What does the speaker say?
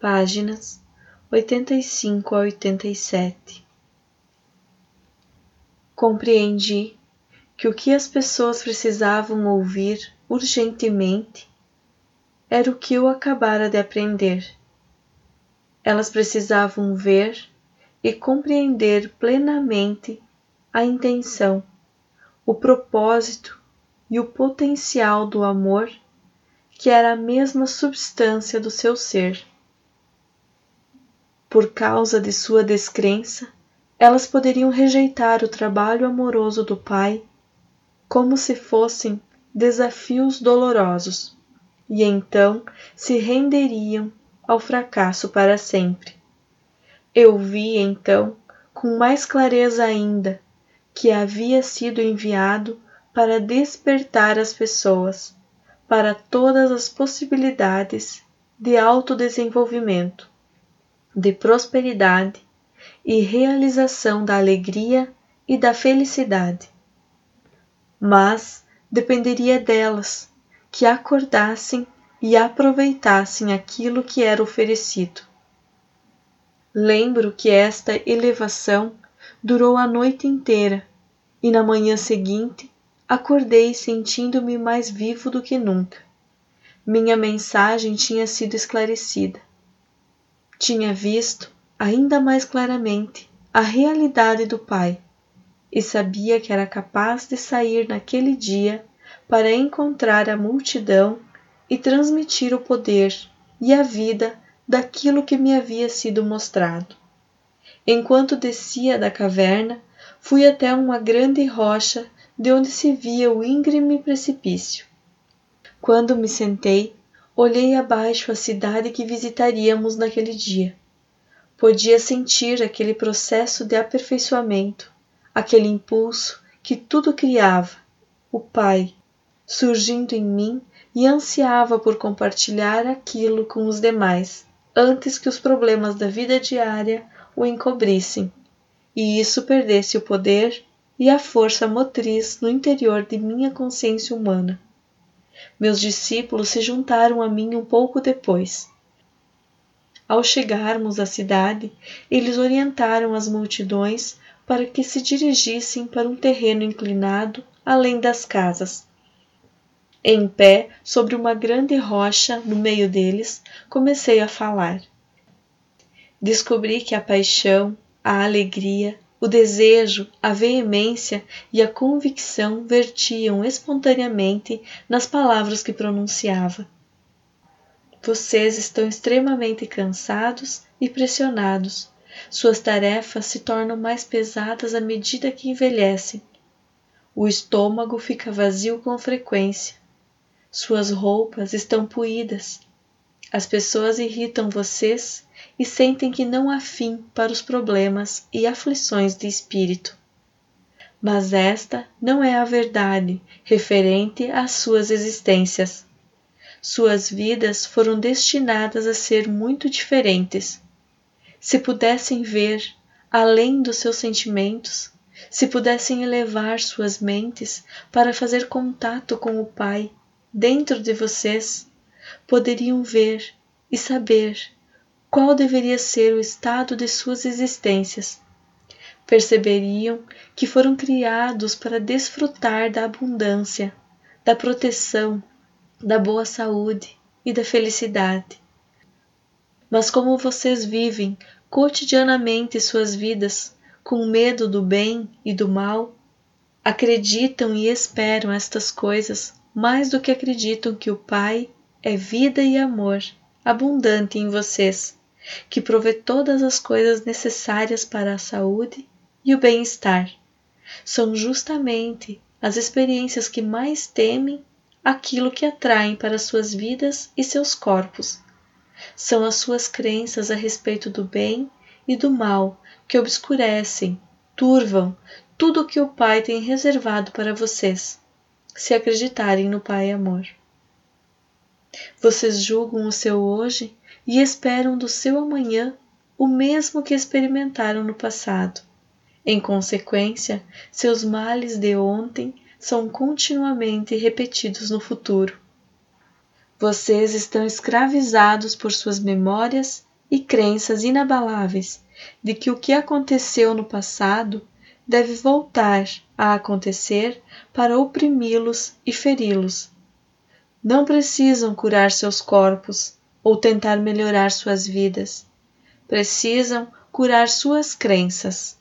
páginas 85 a 87. Compreendi que o que as pessoas precisavam ouvir urgentemente era o que eu acabara de aprender. Elas precisavam ver e compreender plenamente a intenção, o propósito e o potencial do amor, que era a mesma substância do seu ser. Por causa de sua descrença, elas poderiam rejeitar o trabalho amoroso do Pai como se fossem desafios dolorosos, e então se renderiam ao fracasso para sempre. Eu vi então, com mais clareza ainda, que havia sido enviado para despertar as pessoas para todas as possibilidades de autodesenvolvimento, de prosperidade e realização da alegria e da felicidade. Mas dependeria delas que acordassem e aproveitassem aquilo que era oferecido. Lembro que esta elevação durou a noite inteira e na manhã seguinte acordei sentindo-me mais vivo do que nunca. Minha mensagem tinha sido esclarecida. Tinha visto ainda mais claramente a realidade do Pai e sabia que era capaz de sair naquele dia para encontrar a multidão e transmitir o poder e a vida daquilo que me havia sido mostrado. Enquanto descia da caverna, fui até uma grande rocha de onde se via o íngreme precipício. Quando me sentei, olhei abaixo a cidade que visitaríamos naquele dia. Podia sentir aquele processo de aperfeiçoamento, aquele impulso que tudo criava, o Pai, surgindo em mim e ansiava por compartilhar aquilo com os demais, antes que os problemas da vida diária o encobrissem, e isso perdesse o poder e a força motriz no interior de minha consciência humana. Meus discípulos se juntaram a mim um pouco depois ao chegarmos à cidade, eles orientaram as multidões para que se dirigissem para um terreno inclinado além das casas. Em pé, sobre uma grande rocha no meio deles, comecei a falar. Descobri que a paixão, a alegria, o desejo, a veemência e a convicção vertiam espontaneamente nas palavras que pronunciava vocês estão extremamente cansados e pressionados. Suas tarefas se tornam mais pesadas à medida que envelhecem. O estômago fica vazio com frequência. Suas roupas estão puídas. As pessoas irritam vocês e sentem que não há fim para os problemas e aflições de espírito. Mas esta não é a verdade referente às suas existências. Suas vidas foram destinadas a ser muito diferentes. Se pudessem ver além dos seus sentimentos, se pudessem elevar suas mentes para fazer contato com o Pai dentro de vocês, poderiam ver e saber qual deveria ser o estado de suas existências. Perceberiam que foram criados para desfrutar da abundância, da proteção, da boa saúde e da felicidade. Mas como vocês vivem cotidianamente suas vidas com medo do bem e do mal, acreditam e esperam estas coisas mais do que acreditam que o Pai é vida e amor abundante em vocês, que provê todas as coisas necessárias para a saúde e o bem-estar. São justamente as experiências que mais temem aquilo que atraem para suas vidas e seus corpos. São as suas crenças a respeito do bem e do mal que obscurecem, turvam tudo o que o Pai tem reservado para vocês, se acreditarem no Pai Amor. Vocês julgam o seu hoje e esperam do seu amanhã o mesmo que experimentaram no passado. Em consequência, seus males de ontem são continuamente repetidos no futuro. Vocês estão escravizados por suas memórias e crenças inabaláveis de que o que aconteceu no passado deve voltar a acontecer para oprimi-los e feri-los. Não precisam curar seus corpos ou tentar melhorar suas vidas. Precisam curar suas crenças.